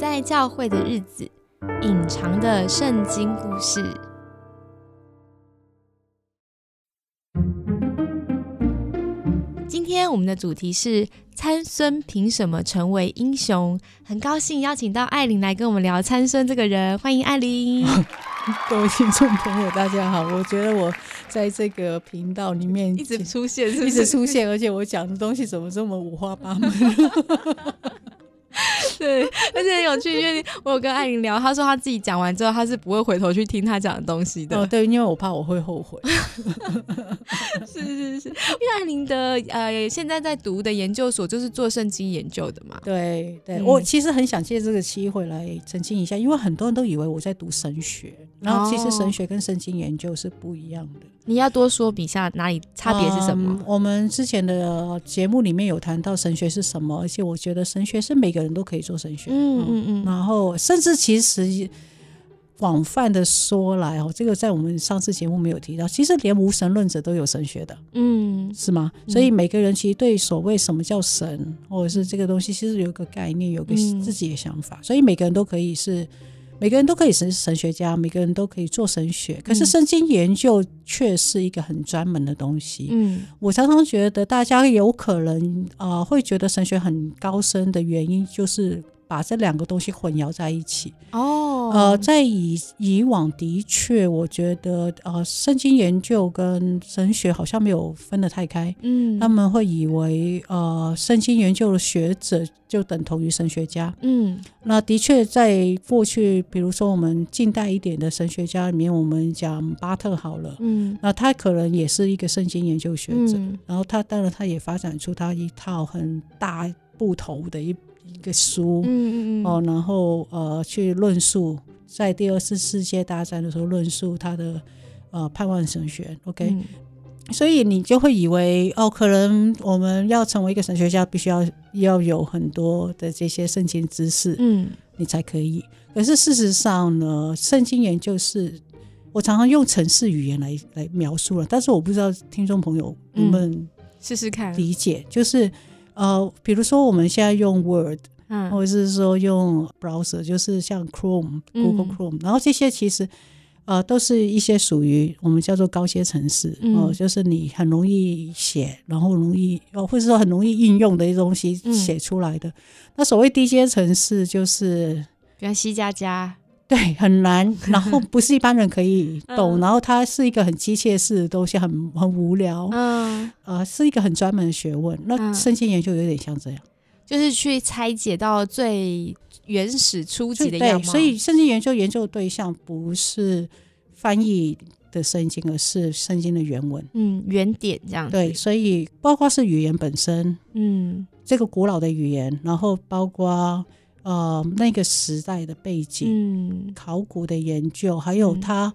在教会的日子，隐藏的圣经故事。今天我们的主题是参孙凭什么成为英雄？很高兴邀请到艾琳来跟我们聊参孙这个人，欢迎艾琳。各位听众朋友，大家好！我觉得我在这个频道里面 一直出现，一直出现，而且我讲的东西怎么这么五花八门？对，而且很有趣，因为我有跟艾琳聊，她说她自己讲完之后，她是不会回头去听她讲的东西的。哦，对，因为我怕我会后悔。是 是是，因为艾琳的呃，现在在读的研究所就是做圣经研究的嘛。对对，我其实很想借这个机会来澄清一下，因为很多人都以为我在读神学，然后其实神学跟圣经研究是不一样的。你要多说比下哪里差别是什么？我们之前的节目里面有谈到神学是什么，而且我觉得神学是每个人都可以做神学。嗯嗯嗯。然后甚至其实广泛的说来哦，这个在我们上次节目没有提到，其实连无神论者都有神学的。嗯，是吗？所以每个人其实对所谓什么叫神，或者是这个东西，其实有一个概念，有个自己的想法。所以每个人都可以是。每个人都可以是神学家，每个人都可以做神学，可是圣经研究却是一个很专门的东西。嗯，我常常觉得大家有可能啊会觉得神学很高深的原因，就是把这两个东西混淆在一起。哦，呃，在以以往的确，我觉得呃，圣经研究跟神学好像没有分得太开。嗯，他们会以为呃，圣经研究的学者。就等同于神学家。嗯，那的确在过去，比如说我们近代一点的神学家里面，我们讲巴特好了。嗯，那他可能也是一个圣经研究学者，然后他当然他也发展出他一套很大不同的一一个书。嗯嗯嗯。哦，然后呃，去论述在第二次世界大战的时候论述他的呃盼望神学。OK。所以你就会以为哦，可能我们要成为一个神学家，必须要要有很多的这些圣经知识，嗯，你才可以。可是事实上呢，圣经研究是，我常常用城市语言来来描述了，但是我不知道听众朋友能不能试试看理解，就是呃，比如说我们现在用 Word，嗯，或者是说用 Browser，就是像 Chrome、Google Chrome，然后这些其实。呃，都是一些属于我们叫做高阶城市哦，就是你很容易写，然后容易哦，或者说很容易应用的一些东西写出来的。那所谓低阶城市，就是比如 C 加加，对，很难，然后不是一般人可以懂，然后它是一个很机械式的东西，很很无聊，嗯，呃，是一个很专门的学问。那圣经研究有点像这样，就是去拆解到最。原始初级的样貌，所以圣经研究研究的对象不是翻译的圣经，而是圣经的原文，嗯，原点这样。对，所以包括是语言本身，嗯，这个古老的语言，然后包括呃那个时代的背景，嗯，考古的研究，还有它。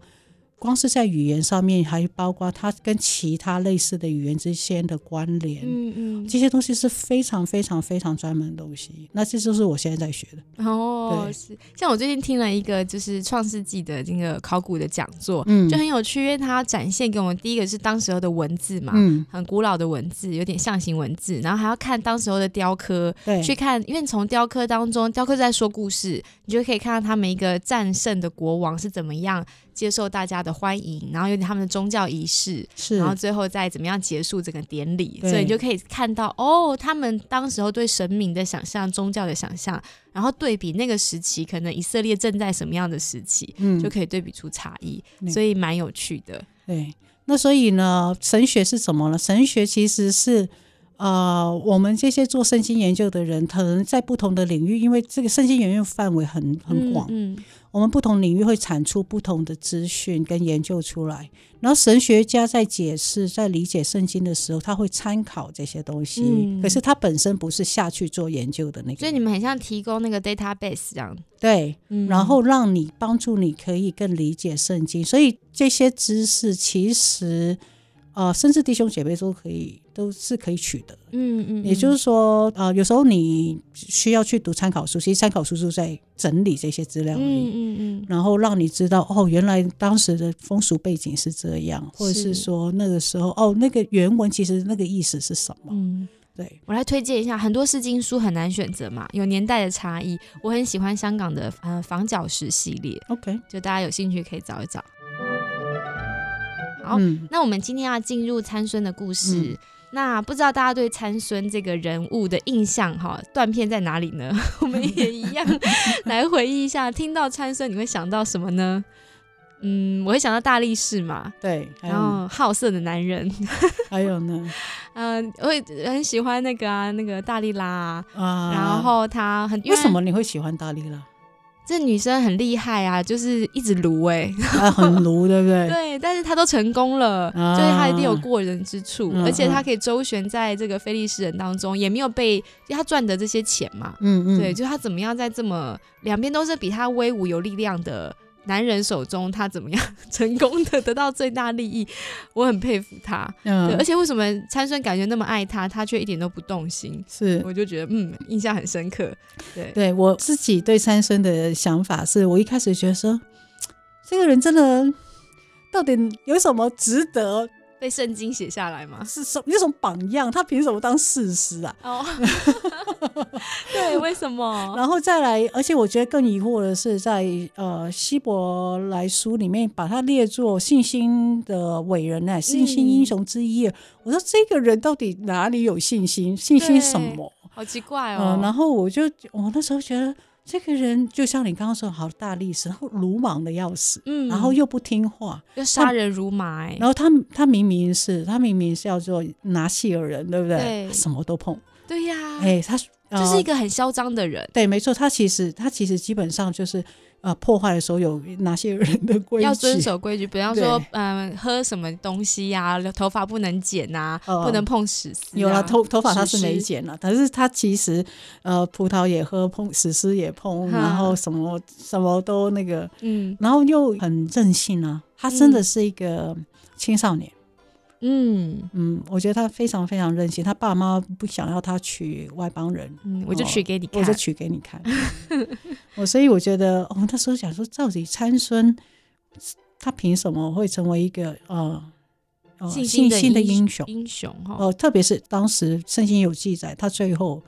光是在语言上面，还包括它跟其他类似的语言之间的关联，嗯嗯，这些东西是非常非常非常专门的东西。那这就是我现在在学的。哦，是。像我最近听了一个就是创世纪的那个考古的讲座，嗯，就很有趣，因为它展现给我们第一个是当时候的文字嘛，嗯，很古老的文字，有点象形文字，然后还要看当时候的雕刻，对，去看，因为从雕刻当中，雕刻在说故事，你就可以看到他们一个战胜的国王是怎么样。接受大家的欢迎，然后有点他们的宗教仪式，是，然后最后再怎么样结束这个典礼，所以你就可以看到哦，他们当时候对神明的想象、宗教的想象，然后对比那个时期，可能以色列正在什么样的时期，嗯，就可以对比出差异，所以蛮有趣的。对，那所以呢，神学是什么呢？神学其实是。呃，我们这些做圣经研究的人，可能在不同的领域，因为这个圣经研究范围很很广，嗯，我们不同领域会产出不同的资讯跟研究出来。然后神学家在解释、在理解圣经的时候，他会参考这些东西，可是他本身不是下去做研究的那个。所以你们很像提供那个 database 这样，对，然后让你帮助你可以更理解圣经。所以这些知识其实。呃，甚至弟兄姐妹都可以，都是可以取得。嗯嗯，也就是说，呃，有时候你需要去读参考书，其实参考书是在整理这些资料。嗯嗯嗯，然后让你知道，哦，原来当时的风俗背景是这样，或者是说那个时候，哦，那个原文其实那个意思是什么？嗯，对我来推荐一下，很多诗经书很难选择嘛，有年代的差异。我很喜欢香港的呃房角石系列，OK，就大家有兴趣可以找一找。好，那我们今天要进入参孙的故事。那不知道大家对参孙这个人物的印象哈，断片在哪里呢？我们也一样来回忆一下，听到参孙你会想到什么呢？嗯，我会想到大力士嘛，对，然后好色的男人，还有呢，嗯，我会很喜欢那个啊，那个大力拉啊，然后他很为什么你会喜欢大力拉？这女生很厉害啊，就是一直撸哎，很撸，对不对？对，但是她都成功了，就是她一定有过人之处，而且她可以周旋在这个菲利士人当中，也没有被她赚的这些钱嘛，嗯嗯，对，就她怎么样在这么两边都是比她威武有力量的。男人手中，他怎么样 成功的得到最大利益？我很佩服他。嗯，而且为什么参孙感觉那么爱他，他却一点都不动心？是，我就觉得嗯，印象很深刻。对，对我自己对参孙的想法是，我一开始觉得说，这个人真的到底有什么值得？被圣经写下来吗？是什有什么榜样？他凭什么当事实啊？哦，对，为什么？然后再来，而且我觉得更疑惑的是，在呃希伯来书里面把他列作信心的伟人呢，信心英雄之一。我说这个人到底哪里有信心？信心什么？好奇怪哦。然后我就我那时候觉得。这个人就像你刚刚说，好大力士，然后鲁莽的要死，嗯，然后又不听话，又杀人如麻，哎，然后他他明明是他明明是要做拿戏尔人，对不对？对，什么都碰，对呀，哎，他就是一个很嚣张的人，对，没错，他其实他其实基本上就是。呃，破坏的时候有哪些人的规矩？要遵守规矩，比方说，嗯，喝什么东西呀，头发不能剪呐，不能碰屎丝。有了头头发他是没剪了，但是他其实呃，葡萄也喝，碰屎丝也碰，然后什么什么都那个，嗯，然后又很任性啊，他真的是一个青少年。嗯嗯嗯，我觉得他非常非常任性，他爸妈不想要他娶外邦人，嗯，我就娶给你看，我就娶给你看。我所以我觉得，我们那时候想说，到底参孙他凭什么会成为一个呃信心的英雄？英雄哈，哦，特别是当时圣经有记载，他最后。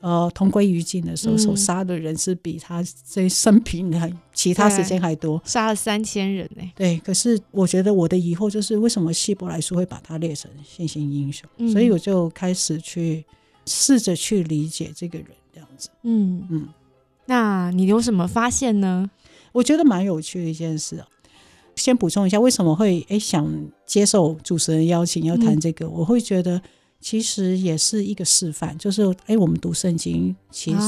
呃，同归于尽的时候，所杀的人是比他这生平还其他时间还多，杀了三千人呢。对，可是我觉得我的疑惑就是，为什么希伯来书会把他列成信心英雄？所以我就开始去试着去理解这个人这样子。嗯嗯，那你有什么发现呢？我觉得蛮有趣的一件事啊。先补充一下，为什么会哎想接受主持人邀请要谈这个？我会觉得。其实也是一个示范，就是哎，我们读圣经其实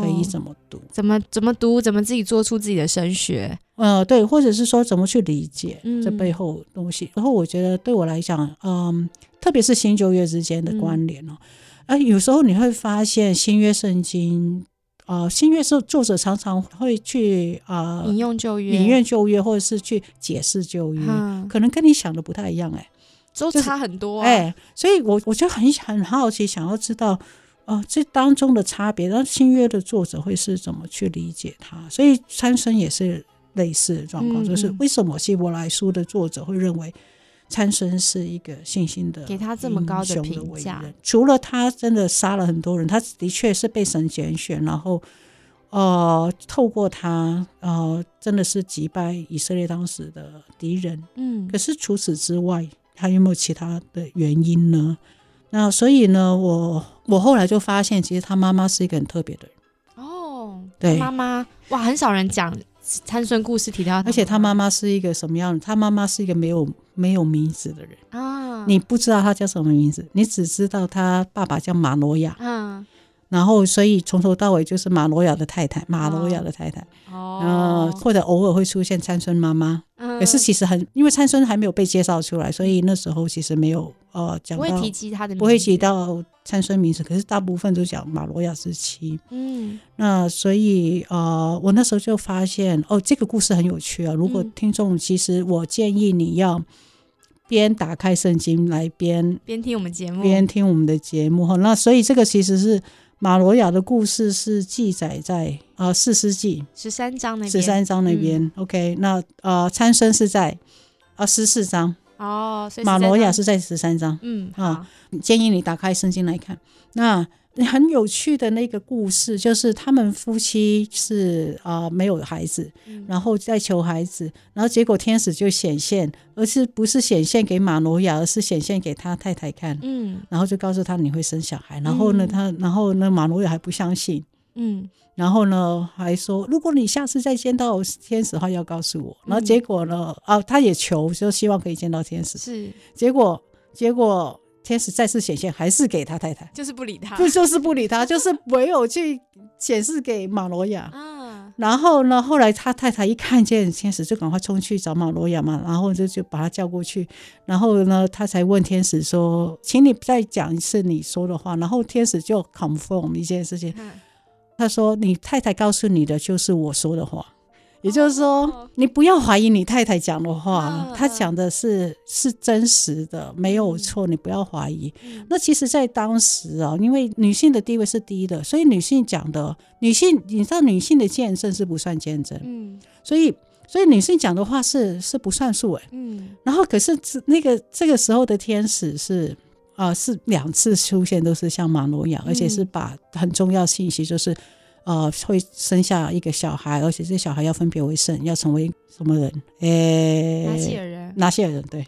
可以怎么读？怎么怎么读？怎么自己做出自己的神学？呃，对，或者是说怎么去理解这背后东西？然后我觉得对我来讲，嗯，特别是新旧约之间的关联哦，啊，有时候你会发现新约圣经，啊，新约是作者常常会去啊引用旧约，引用旧约，或者是去解释旧约，可能跟你想的不太一样，哎。都差很多哎，所以我我就很很好奇，想要知道，哦，这当中的差别，然后新约的作者会是怎么去理解它？所以参孙也是类似的状况，就是为什么希伯来书的作者会认为参孙是一个信心的，给他这么高的评价？除了他真的杀了很多人，他的确是被神拣选，然后呃，透过他呃，真的是击败以色列当时的敌人。嗯，可是除此之外。还有没有其他的原因呢？那所以呢，我我后来就发现，其实他妈妈是一个很特别的人。哦，对，妈妈哇，很少人讲参孙故事提到，而且他妈妈是一个什么样的？他妈妈是一个没有没有名字的人啊，你不知道他叫什么名字，你只知道他爸爸叫马诺亚。嗯。然后，所以从头到尾就是马罗亚的太太，马罗亚的太太，哦，或者偶尔会出现参孙妈妈，可是其实很，因为参孙还没有被介绍出来，所以那时候其实没有呃讲到，不会提及他的，不会提到参孙名字，可是大部分都讲马罗亚时期。嗯，那所以呃，我那时候就发现哦，这个故事很有趣啊。如果听众，其实我建议你要边打开圣经来边边听我们节目，边听我们的节目哈。那所以这个其实是。马罗亚的故事是记载在呃四世纪十三章那边，十三章那边。OK，那呃参孙是在啊十四章，哦，马罗亚是在十三章。嗯，啊，建议你打开圣经来看。那很有趣的那个故事，就是他们夫妻是啊没有孩子，然后在求孩子，然后结果天使就显现，而是不是显现给马罗亚，而是显现给他太太看。嗯，然后就告诉他你会生小孩，然后呢，他然后呢，马罗亚还不相信。嗯，然后呢，还说如果你下次再见到天使的话，要告诉我。然后结果呢，啊，他也求，就希望可以见到天使。是，结果结果。天使再次显现，还是给他太太，就是不理他，不就是不理他，就是唯有去显示给马罗亚。嗯，然后呢，后来他太太一看见天使，就赶快冲去找马罗亚嘛，然后就就把他叫过去，然后呢，他才问天使说：“请你再讲一次你说的话。”然后天使就 confirm 一件事情，他说：“你太太告诉你的就是我说的话。”也就是说，你不要怀疑你太太讲的话，她讲的是是真实的，没有错，你不要怀疑。那其实，在当时啊，因为女性的地位是低的，所以女性讲的，女性你知道，女性的见证是不算见证，嗯，所以所以女性讲的话是是不算数哎，嗯，然后可是那个这个时候的天使是啊，是两次出现都是像马诺亚，而且是把很重要信息就是。呃，会生下一个小孩，而且这小孩要分别为圣，要成为什么人？诶，拿西尔人，拿西尔人对。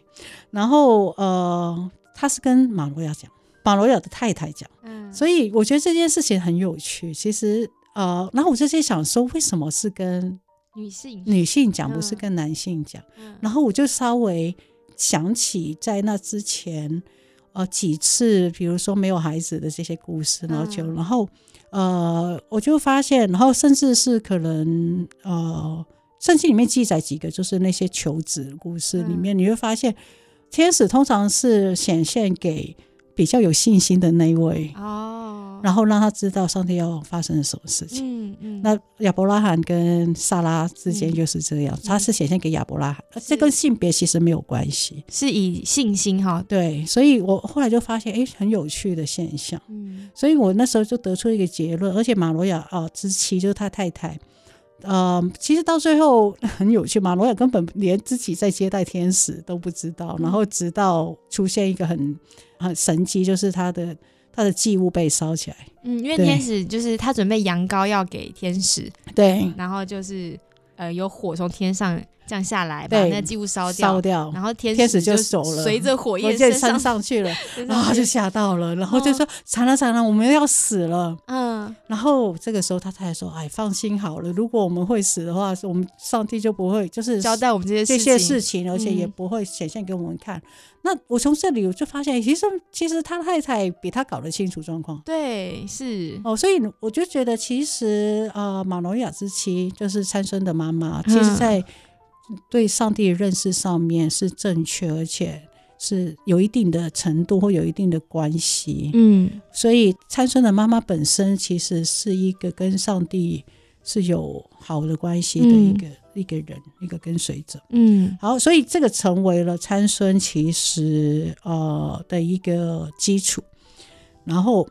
然后呃，他是跟马罗亚讲，马罗亚的太太讲。嗯，所以我觉得这件事情很有趣。其实呃，然后我就在想说，为什么是跟女性女性讲，不是跟男性讲？然后我就稍微想起在那之前呃几次，比如说没有孩子的这些故事，然后就然后。呃，我就发现，然后甚至是可能，呃，圣经里面记载几个，就是那些求子故事里面，你会发现，天使通常是显现给比较有信心的那一位哦。然后让他知道上帝要发生什么事情。嗯嗯。那亚伯拉罕跟萨拉之间就是这样，他是显现给亚伯拉罕，这跟性别其实没有关系，是以信心哈。对，所以我后来就发现，哎，很有趣的现象。嗯。所以我那时候就得出一个结论，而且马罗亚啊之妻就是他太太，呃，其实到最后很有趣，马罗雅根本连自己在接待天使都不知道，然后直到出现一个很很神奇，就是他的。他的祭物被烧起来，嗯，因为天使就是他准备羊羔要给天使，对，然后就是呃有火从天上。降下来，把那祭物烧掉，烧掉，然后天天使就走了，随着火焰升上去了，然后就吓到了，然后就说惨了惨了，我们要死了。嗯，然后这个时候他才说，哎，放心好了，如果我们会死的话，我们上帝就不会就是交代我们这些这些事情，而且也不会显现给我们看。那我从这里我就发现，其实其实他太太比他搞得清楚状况。对，是哦，所以我就觉得，其实呃，马诺亚之妻就是参生的妈妈，其实在。对上帝的认识上面是正确，而且是有一定的程度或有一定的关系。嗯，所以参孙的妈妈本身其实是一个跟上帝是有好的关系的一个一个人，一个跟随者。嗯，好，所以这个成为了参孙其实呃的一个基础。然后，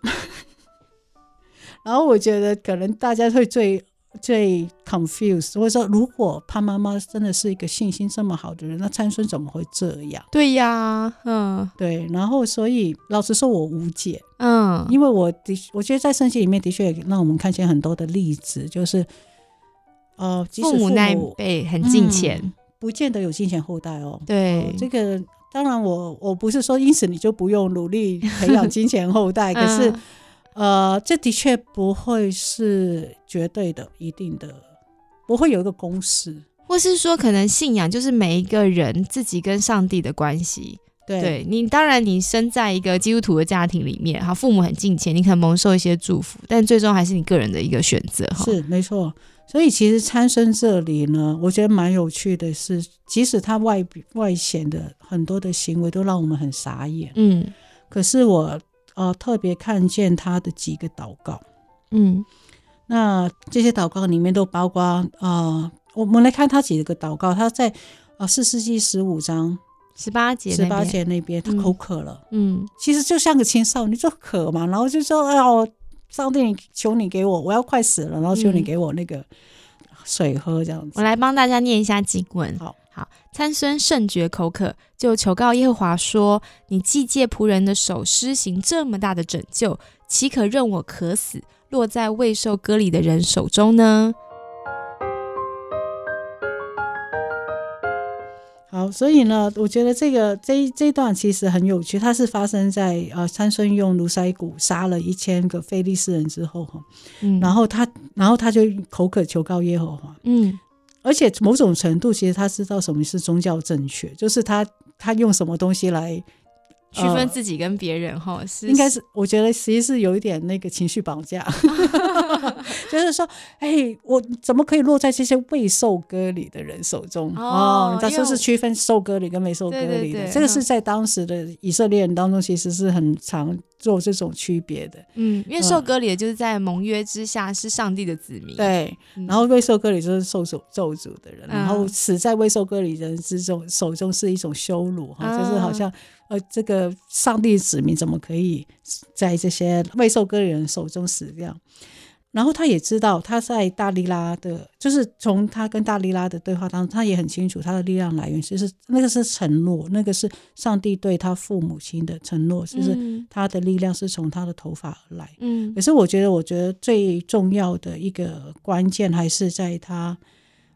然后我觉得可能大家会最。最 confused，或者说，如果他妈妈真的是一个信心这么好的人，那参孙怎么会这样？对呀，嗯，对。然后，所以老实说，我无解。嗯，因为我的我觉得在圣经里面的确让我们看见很多的例子，就是呃，父母那一辈很敬虔，不见得有敬虔后代哦。对，这个当然，我我不是说因此你就不用努力培养金钱后代，可是。呃，这的确不会是绝对的、一定的，不会有一个公式，或是说，可能信仰就是每一个人自己跟上帝的关系。对你，当然你生在一个基督徒的家庭里面，哈，父母很敬虔，你可能蒙受一些祝福，但最终还是你个人的一个选择。哈，是没错。所以其实参生这里呢，我觉得蛮有趣的，是即使他外外显的很多的行为都让我们很傻眼，嗯，可是我。呃，特别看见他的几个祷告，嗯，那这些祷告里面都包括啊，我们来看他几个祷告，他在啊四世纪十五章十八节十八节那边，他口渴了，嗯，其实就像个青少年就渴嘛，然后就说，哎呦，上帝，求你给我，我要快死了，然后求你给我那个水喝这样子。我来帮大家念一下经文，好。好，参孙甚觉口渴，就求告耶和华说：“你既借仆人的手施行这么大的拯救，岂可任我渴死，落在未受割礼的人手中呢？”好，所以呢，我觉得这个这这段其实很有趣，它是发生在呃参孙用卢塞骨杀了一千个非利士人之后哈，嗯，然后他然后他就口渴求告耶和华，嗯。而且某种程度，其实他知道什么是宗教正确，就是他他用什么东西来区分自己跟别人哈，是应该是我觉得其实是有一点那个情绪绑架，就是说，哎，我怎么可以落在这些未受割礼的人手中？哦，他说是区分受割礼跟没受割礼的，这个是在当时的以色列人当中，其实是很常。做这种区别的，嗯，因为受割礼就是在盟约之下是上帝的子民，对，然后未受割礼就是受诅咒诅的人，然后死在未受割礼人之中手中是一种羞辱哈，就是好像呃，这个上帝子民怎么可以在这些未受割礼人手中死掉？然后他也知道他在大利拉的，就是从他跟大利拉的对话当中，他也很清楚他的力量来源，就是那个是承诺，那个是上帝对他父母亲的承诺，就是他的力量是从他的头发而来。嗯，可是我觉得，我觉得最重要的一个关键还是在他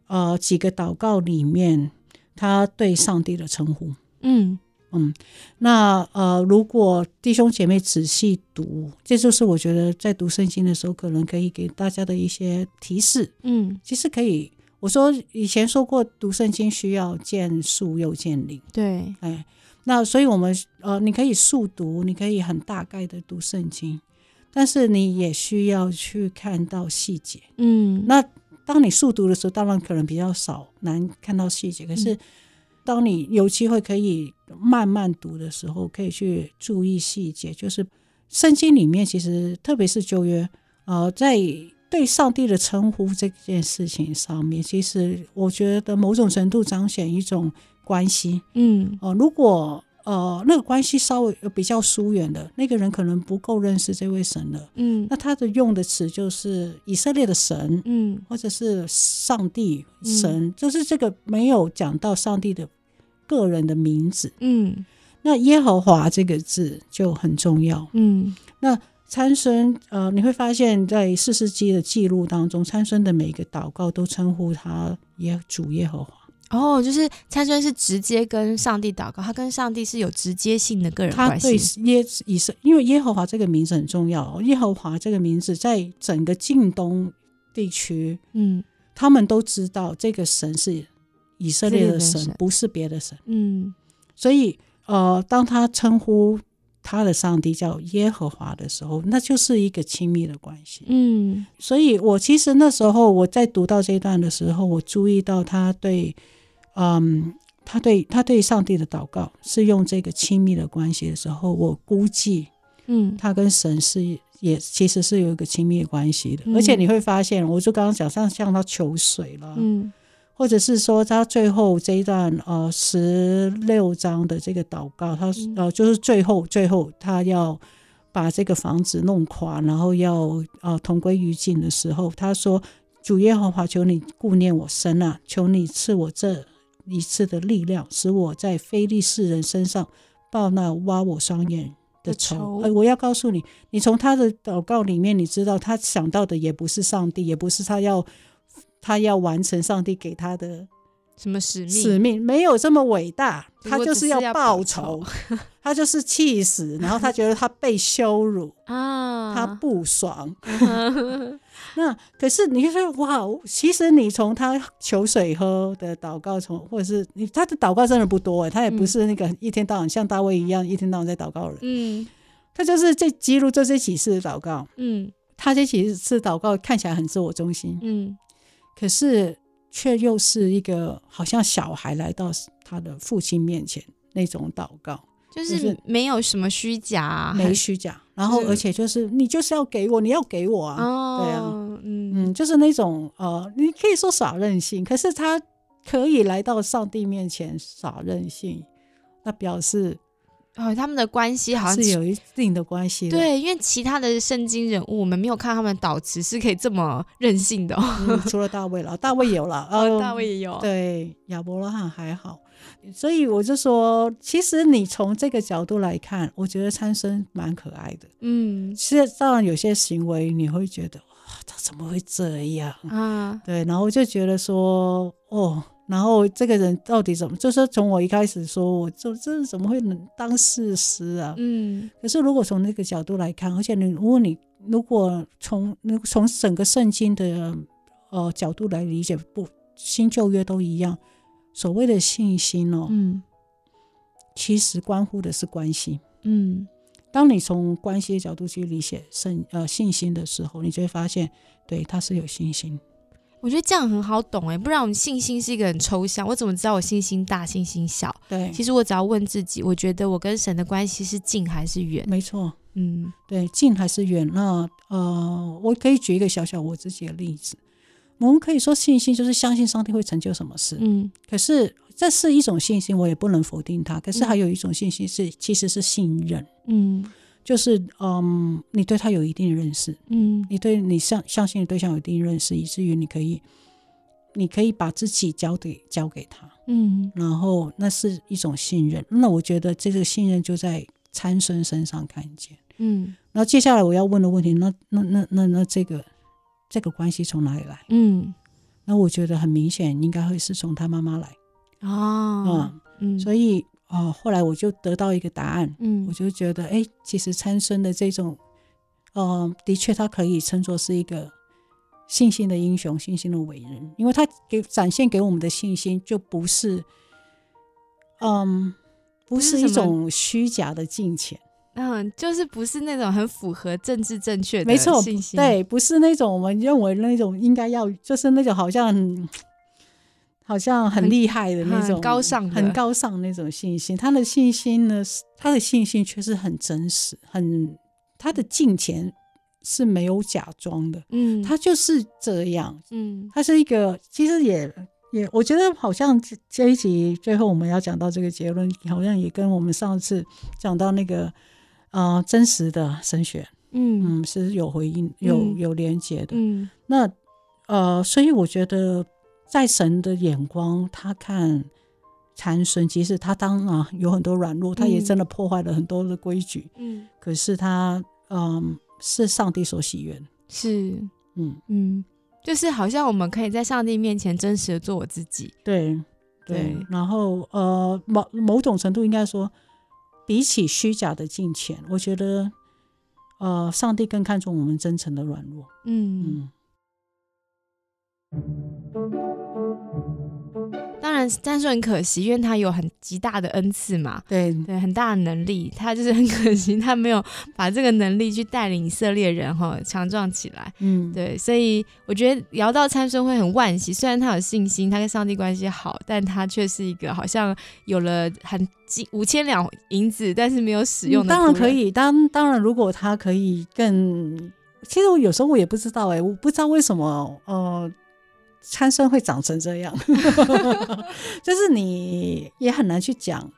呃几个祷告里面，他对上帝的称呼。嗯。嗯，那呃，如果弟兄姐妹仔细读，这就是我觉得在读圣经的时候，可能可以给大家的一些提示。嗯，其实可以，我说以前说过，读圣经需要见树又见林。对，哎，那所以我们呃，你可以速读，你可以很大概的读圣经，但是你也需要去看到细节。嗯，那当你速读的时候，当然可能比较少难看到细节，可是。当你有机会可以慢慢读的时候，可以去注意细节。就是圣经里面，其实特别是旧约，呃，在对上帝的称呼这件事情上面，其实我觉得某种程度彰显一种关系。嗯，哦，如果呃那个关系稍微比较疏远的那个人，可能不够认识这位神了。嗯，那他的用的词就是以色列的神，嗯，或者是上帝神，就是这个没有讲到上帝的。个人的名字，嗯，那耶和华这个字就很重要，嗯，那参孙，呃，你会发现在四世纪的记录当中，参孙的每一个祷告都称呼他耶主耶和华，哦，就是参孙是直接跟上帝祷告，他跟上帝是有直接性的个人关系。他对耶以色，因为耶和华这个名字很重要，耶和华这个名字在整个近东地区，嗯，他们都知道这个神是。以色列的神不是别的神，嗯，所以呃，当他称呼他的上帝叫耶和华的时候，那就是一个亲密的关系，嗯，所以我其实那时候我在读到这一段的时候，我注意到他对，嗯，他对他对上帝的祷告是用这个亲密的关系的时候，我估计，嗯，他跟神是也其实是有一个亲密关系的，而且你会发现，我就刚刚讲像向他求水了，嗯。或者是说，他最后这一段呃十六章的这个祷告，他呃就是最后最后他要把这个房子弄垮，然后要呃同归于尽的时候，他说：“主耶和华，求你顾念我身啊，求你赐我这一次的力量，使我在非利士人身上报那挖我双眼的仇。”呃，我要告诉你，你从他的祷告里面，你知道他想到的也不是上帝，也不是他要。他要完成上帝给他的什么使命？使命没有这么伟大，他就是要报仇，他就是气死，然后他觉得他被羞辱 啊，他不爽。那可是你说哇，其实你从他求水喝的祷告，从或者是你他的祷告真的不多哎，他也不是那个一天到晚像大卫一样一天到晚在祷告人，嗯，他就是这记录这些几次的祷告，嗯，他这几次祷告看起来很自我中心，嗯。可是，却又是一个好像小孩来到他的父亲面前那种祷告，就是没有什么虚假，没虚假。然后，而且就是你就是要给我，你要给我啊，对啊，嗯嗯，就是那种呃，你可以说耍任性，可是他可以来到上帝面前耍任性，那表示哦，他们的关系好像是有一定的关系。对，因为其他的圣经人物，我们没有看他们导词是可以这么任性的。除了大卫了，大卫有了，哦，大卫也有。对，亚伯拉罕还好。所以我就说，其实你从这个角度来看，我觉得参生蛮可爱的。嗯，其实当然有些行为你会觉得，哇，他怎么会这样啊？对，然后我就觉得说，哦。然后这个人到底怎么？就是从我一开始说，我这这怎么会能当事实啊？嗯。可是如果从那个角度来看，而且你如果你如果从那从整个圣经的呃角度来理解，不新旧约都一样，所谓的信心哦，嗯，其实关乎的是关系。嗯。当你从关系的角度去理解圣呃信心的时候，你就会发现，对他是有信心。我觉得这样很好懂哎，不然我们信心是一个很抽象，我怎么知道我信心大、信心小？对，其实我只要问自己，我觉得我跟神的关系是近还是远？没错，嗯，对，近还是远？那呃，我可以举一个小小我自己的例子，我们可以说信心就是相信上帝会成就什么事，嗯，可是这是一种信心，我也不能否定它。可是还有一种信心是，其实是信任，嗯。就是嗯，你对他有一定的认识，嗯，你对你相相信的对象有一定认识，以至于你可以，你可以把自己交给交给他，嗯，然后那是一种信任。那我觉得这个信任就在参孙身上看见，嗯。然后接下来我要问的问题，那那那那那这个这个关系从哪里来？嗯，那我觉得很明显，应该会是从他妈妈来，哦，嗯，所以。哦，后来我就得到一个答案，嗯，我就觉得，哎，其实参孙的这种，呃，的确他可以称作是一个信心的英雄，信心的伟人，因为他给展现给我们的信心就不是，嗯，不是一种虚假的金钱，嗯，就是不是那种很符合政治正确的信心，对，不是那种我们认为那种应该要，就是那种好像。好像很厉害的那种高尚、很高尚那种信心，他的信心呢，他的信心却是很真实，很他的金钱是没有假装的，嗯，他就是这样，嗯，他是一个，其实也也，我觉得好像这一集最后我们要讲到这个结论，好像也跟我们上次讲到那个呃真实的神学，嗯。嗯是有回应、有有连接的，嗯，那呃，所以我觉得。在神的眼光，他看参孙，其实他当然有很多软弱，他也真的破坏了很多的规矩。嗯，可是他，嗯，是上帝所喜悦。是，嗯嗯，就是好像我们可以在上帝面前真实的做我自己。对对，然后呃，某某种程度应该说，比起虚假的金钱，我觉得，呃，上帝更看重我们真诚的软弱。嗯嗯。当然，但是很可惜，因为他有很极大的恩赐嘛，对对，很大的能力，他就是很可惜，他没有把这个能力去带领以色列人哈强壮起来，嗯，对，所以我觉得聊到参孙会很惋惜，虽然他有信心，他跟上帝关系好，但他却是一个好像有了很几五千两银子，但是没有使用的。当然可以，当当然如果他可以更，其实我有时候我也不知道哎，我不知道为什么，呃。参生会长成这样，就是你也很难去讲。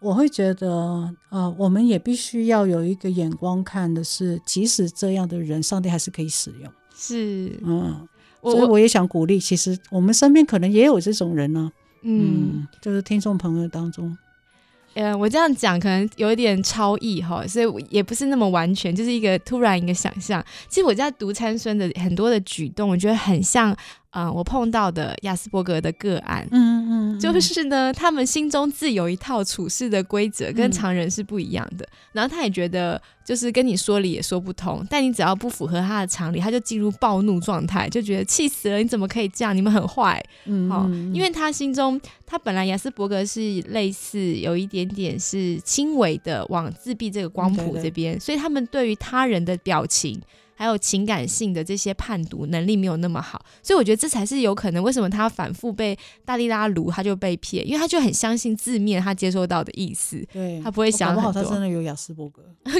我会觉得，呃，我们也必须要有一个眼光看的是，即使这样的人，上帝还是可以使用。是，嗯，所以我也想鼓励，其实我们身边可能也有这种人呢。嗯，就是听众朋友当中。呃，我这样讲可能有一点超意哈，所以也不是那么完全，就是一个突然一个想象。其实我在读参孙的很多的举动，我觉得很像。嗯，我碰到的亚斯伯格的个案，嗯嗯，就是呢，他们心中自有一套处事的规则，跟常人是不一样的。然后他也觉得，就是跟你说理也说不通，但你只要不符合他的常理，他就进入暴怒状态，就觉得气死了，你怎么可以这样？你们很坏，嗯，因为他心中，他本来亚斯伯格是类似有一点点是轻微的往自闭这个光谱这边，所以他们对于他人的表情。还有情感性的这些判读能力没有那么好，所以我觉得这才是有可能为什么他反复被大力拉卢他就被骗，因为他就很相信字面他接收到的意思，对他不会想很多。他真的有雅斯伯格，大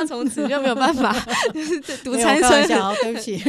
家从此就没有办法读 参孙。对不起。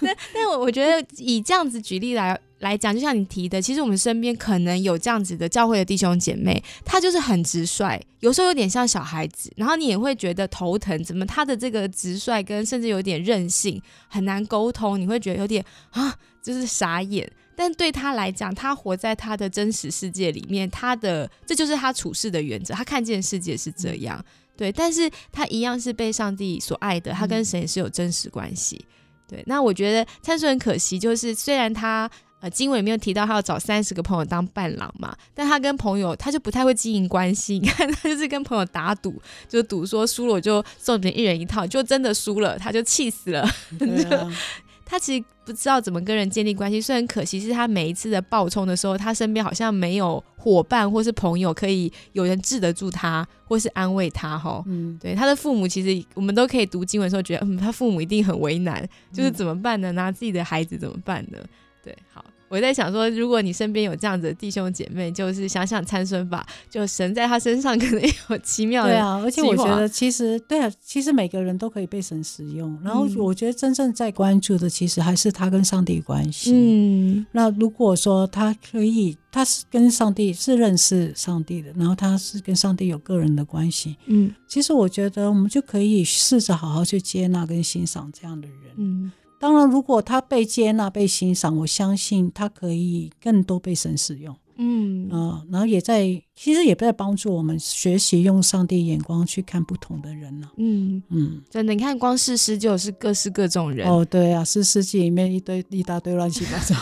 但但我我觉得以这样子举例来来讲，就像你提的，其实我们身边可能有这样子的教会的弟兄姐妹，他就是很直率，有时候有点像小孩子，然后你也会觉得头疼，怎么他的这个直率跟甚至有点任性，很难沟通，你会觉得有点啊，就是傻眼。但对他来讲，他活在他的真实世界里面，他的这就是他处事的原则，他看见世界是这样，对，但是他一样是被上帝所爱的，他跟神也是有真实关系。对，那我觉得参孙很可惜，就是虽然他呃经文里面提到他要找三十个朋友当伴郎嘛，但他跟朋友他就不太会经营关系。你看他就是跟朋友打赌，就赌说输了我就送你们一人一套，就真的输了他就气死了。他其实不知道怎么跟人建立关系，虽然可惜是他每一次的暴冲的时候，他身边好像没有伙伴或是朋友可以有人治得住他，或是安慰他哈。嗯，对，他的父母其实我们都可以读经文的时候觉得，嗯，他父母一定很为难，就是怎么办呢？拿自己的孩子怎么办呢？对，好。我在想说，如果你身边有这样子的弟兄姐妹，就是想想参孙吧，就神在他身上可能有奇妙的。对啊，而且我觉得其实对啊，其实每个人都可以被神使用。然后我觉得真正在关注的，其实还是他跟上帝关系。嗯，那如果说他可以，他是跟上帝是认识上帝的，然后他是跟上帝有个人的关系。嗯，其实我觉得我们就可以试着好好去接纳跟欣赏这样的人。嗯。当然，如果他被接纳、被欣赏，我相信他可以更多被神使用。嗯啊，然后也在，其实也在帮助我们学习用上帝眼光去看不同的人呢。嗯嗯，真的，你看，光是诗就是各式各种人。哦，对啊，是诗记里面一堆一大堆乱七八糟。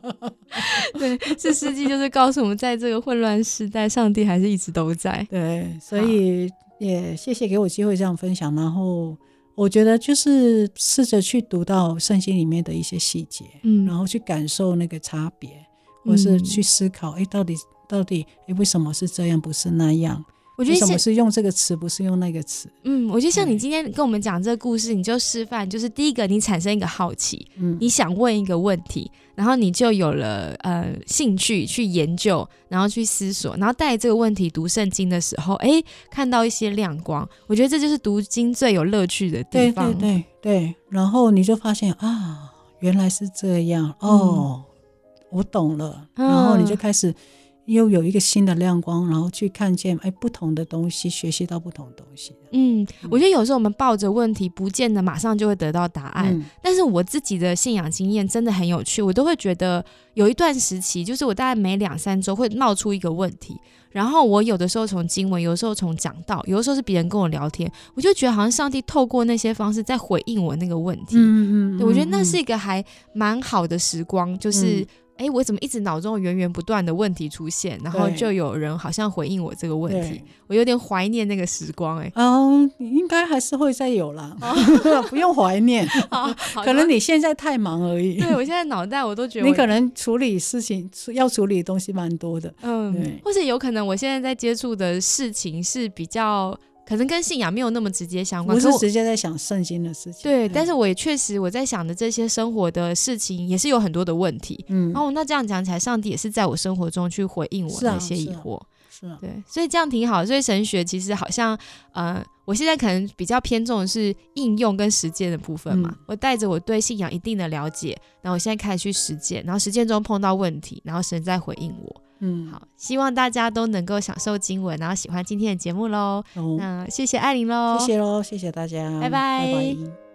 对，是诗记就是告诉我们，在这个混乱时代，上帝还是一直都在。对，所以也谢谢给我机会这样分享，然后。我觉得就是试着去读到圣经里面的一些细节，嗯，然后去感受那个差别，或是去思考，哎，到底到底，哎，为什么是这样，不是那样？我觉得什么是用这个词，不是用那个词？嗯，我觉得像你今天跟我们讲这个故事，你就示范，就是第一个，你产生一个好奇，嗯，你想问一个问题，然后你就有了呃兴趣去研究，然后去思索，然后带这个问题读圣经的时候，哎，看到一些亮光，我觉得这就是读经最有乐趣的地方。对对对对，然后你就发现啊，原来是这样哦，我懂了，然后你就开始。又有一个新的亮光，然后去看见哎不同的东西，学习到不同的东西。嗯，我觉得有时候我们抱着问题，不见得马上就会得到答案。但是我自己的信仰经验真的很有趣，我都会觉得有一段时期，就是我大概每两三周会冒出一个问题，然后我有的时候从经文，有的时候从讲道，有的时候是别人跟我聊天，我就觉得好像上帝透过那些方式在回应我那个问题。嗯嗯，我觉得那是一个还蛮好的时光，就是。哎，我怎么一直脑中源源不断的问题出现，然后就有人好像回应我这个问题，我有点怀念那个时光。哎，嗯，应该还是会再有啦，不用怀念，可能你现在太忙而已。对我现在脑袋我都觉得 你可能处理事情要处理的东西蛮多的，嗯，或者有可能我现在在接触的事情是比较。可能跟信仰没有那么直接相关，不是直接在想圣经的事情。对，但是我也确实我在想的这些生活的事情，也是有很多的问题。嗯，然后那这样讲起来，上帝也是在我生活中去回应我那些疑惑。是啊，对，所以这样挺好。所以神学其实好像，呃，我现在可能比较偏重的是应用跟实践的部分嘛。我带着我对信仰一定的了解，然后我现在开始去实践，然后实践中碰到问题，然后神在回应我。嗯，好，希望大家都能够享受经文，然后喜欢今天的节目喽。那谢谢艾琳喽，谢谢喽，谢谢大家，拜拜。